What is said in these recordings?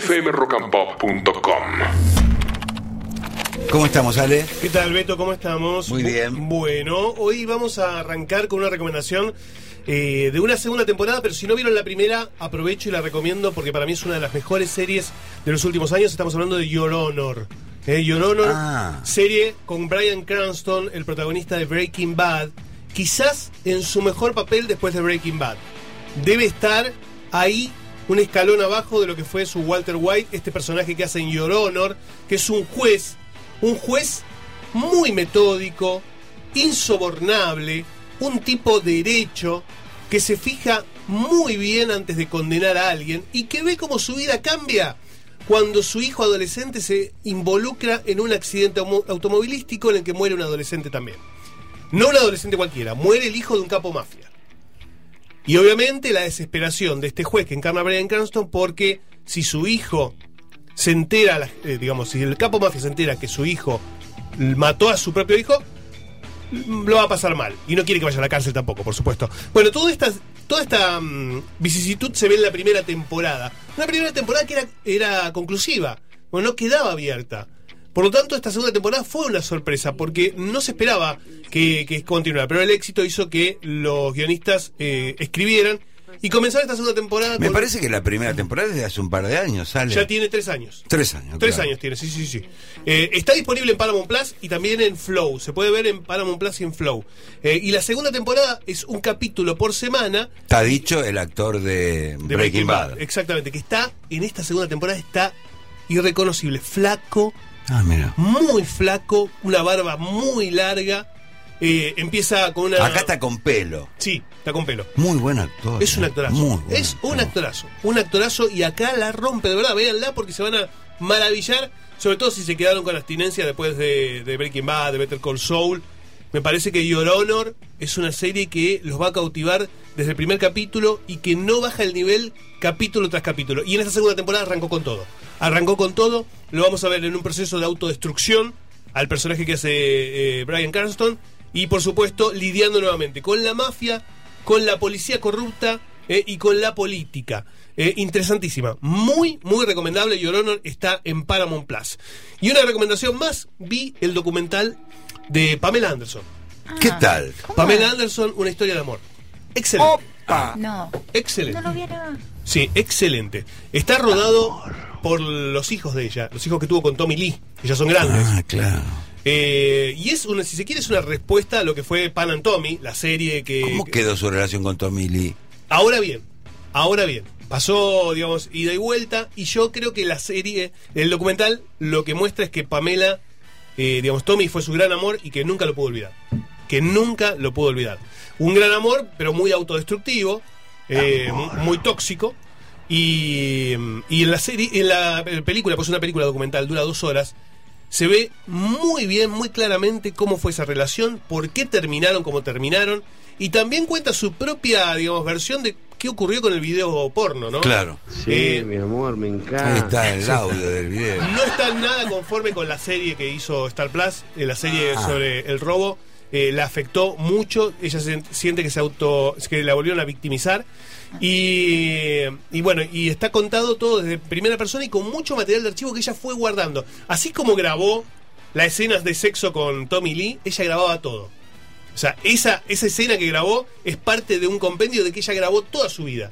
fmrockandpop.com. ¿Cómo estamos, Ale? ¿Qué tal, Beto? ¿Cómo estamos? Muy bien. Bueno, hoy vamos a arrancar con una recomendación eh, de una segunda temporada, pero si no vieron la primera, aprovecho y la recomiendo porque para mí es una de las mejores series de los últimos años. Estamos hablando de Your Honor. Eh, Your Honor, Ah. serie con Brian Cranston, el protagonista de Breaking Bad, quizás en su mejor papel después de Breaking Bad. Debe estar ahí un escalón abajo de lo que fue su Walter White, este personaje que hace en Your Honor, que es un juez, un juez muy metódico, insobornable, un tipo derecho, que se fija muy bien antes de condenar a alguien y que ve cómo su vida cambia cuando su hijo adolescente se involucra en un accidente automovilístico en el que muere un adolescente también. No un adolescente cualquiera, muere el hijo de un capo mafia. Y obviamente la desesperación de este juez que encarna a Brian Cranston porque si su hijo se entera, eh, digamos, si el capo mafia se entera que su hijo mató a su propio hijo, lo va a pasar mal. Y no quiere que vaya a la cárcel tampoco, por supuesto. Bueno, toda esta, toda esta mm, vicisitud se ve en la primera temporada. Una primera temporada que era, era conclusiva, bueno, no quedaba abierta. Por lo tanto, esta segunda temporada fue una sorpresa, porque no se esperaba que, que continuara, pero el éxito hizo que los guionistas eh, escribieran y comenzaron esta segunda temporada Me con- parece que la primera temporada es de hace un par de años, Ale. ya tiene tres años. Tres años. Tres claro. años tiene, sí, sí, sí. Eh, está disponible en Paramount Plus y también en Flow. Se puede ver en Paramount Plus y en Flow. Eh, y la segunda temporada es un capítulo por semana Está dicho el actor de, de Breaking, Bad. Exactamente, que está en esta segunda temporada, está irreconocible. Flaco, Ah, mira. muy flaco, una barba muy larga. Eh, empieza con una. Acá está con pelo. Sí, está con pelo. Muy buen actor. Es un eh. actorazo. Muy buen es un actor. actorazo. Un actorazo y acá la rompe, de verdad. Véanla porque se van a maravillar. Sobre todo si se quedaron con abstinencia después de, de Breaking Bad, de Better Call Saul. Me parece que Your Honor es una serie que los va a cautivar desde el primer capítulo y que no baja el nivel capítulo tras capítulo. Y en esta segunda temporada arrancó con todo. Arrancó con todo. Lo vamos a ver en un proceso de autodestrucción al personaje que hace eh, Brian Cranston. Y por supuesto, lidiando nuevamente con la mafia, con la policía corrupta eh, y con la política. Eh, interesantísima. Muy, muy recomendable. Your Honor está en Paramount Plus. Y una recomendación más: vi el documental de Pamela Anderson. ¿Qué tal? Pamela Anderson, una historia de amor. Excelente. No. Excelente. No lo vieron. Sí, excelente. Está rodado por los hijos de ella, los hijos que tuvo con Tommy Lee, que ya son grandes. Ah, claro. Eh, y es una, si se quiere, es una respuesta a lo que fue Pan and Tommy, la serie que. ¿Cómo que- quedó su relación con Tommy Lee? Ahora bien, ahora bien. Pasó, digamos, ida y vuelta. Y yo creo que la serie, el documental, lo que muestra es que Pamela, eh, digamos, Tommy fue su gran amor y que nunca lo pudo olvidar. Que nunca lo pudo olvidar. Un gran amor, pero muy autodestructivo, eh, mu- muy tóxico. Y, y en la serie, en la película, pues es una película documental, dura dos horas. Se ve muy bien, muy claramente cómo fue esa relación, por qué terminaron como terminaron, y también cuenta su propia, digamos, versión de qué ocurrió con el video porno, ¿no? Claro. Sí, Eh, mi amor, me encanta. Ahí está el audio del video. No está nada conforme con la serie que hizo Star Plus, eh, la serie Ah. sobre el robo. eh, la afectó mucho, ella se, siente que se auto, que la volvieron a victimizar y, y bueno, y está contado todo desde primera persona y con mucho material de archivo que ella fue guardando. Así como grabó las escenas de sexo con Tommy Lee, ella grababa todo. O sea, esa, esa escena que grabó es parte de un compendio de que ella grabó toda su vida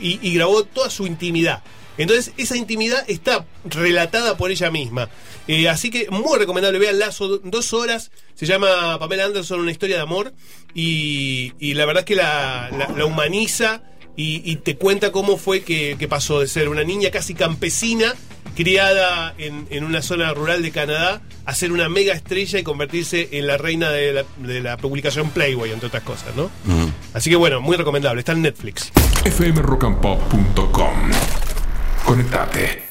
y, grabó toda su intimidad. Entonces, esa intimidad está relatada por ella misma. Eh, así que muy recomendable, veanla, son dos horas. Se llama Pamela Anderson, una historia de amor. Y, la verdad es que la, humaniza y, te cuenta cómo fue que pasó de ser una niña casi campesina, criada en, en una zona rural de Canadá, a ser una mega estrella y convertirse en la reina de la, de la publicación Playboy, entre otras cosas, ¿no? Así que bueno, muy recomendable. Está en Netflix. fmrockandpop.com. Conectate.